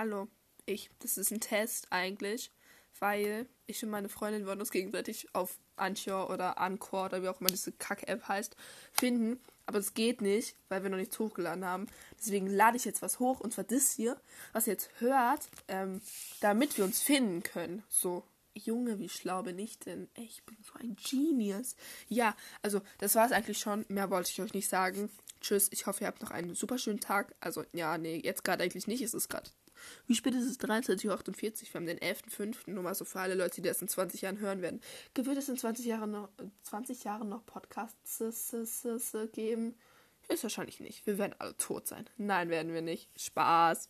hallo, ich, das ist ein Test eigentlich, weil ich und meine Freundin wollen uns gegenseitig auf Anchor oder Anchor oder wie auch immer diese Kack-App heißt, finden. Aber es geht nicht, weil wir noch nichts hochgeladen haben. Deswegen lade ich jetzt was hoch und zwar das hier, was ihr jetzt hört, ähm, damit wir uns finden können. So, Junge, wie schlau bin ich denn? Ich bin so ein Genius. Ja, also das war es eigentlich schon. Mehr wollte ich euch nicht sagen. Tschüss, ich hoffe, ihr habt noch einen super schönen Tag. Also, ja, nee, jetzt gerade eigentlich nicht. Es ist gerade. Wie spät ist es? 23.48 Uhr. Wir haben den 11.05. Nur mal so für alle Leute, die das in 20 Jahren hören werden. Wird es in 20 Jahren noch, 20 Jahren noch Podcasts geben? Ist wahrscheinlich nicht. Wir werden alle tot sein. Nein, werden wir nicht. Spaß.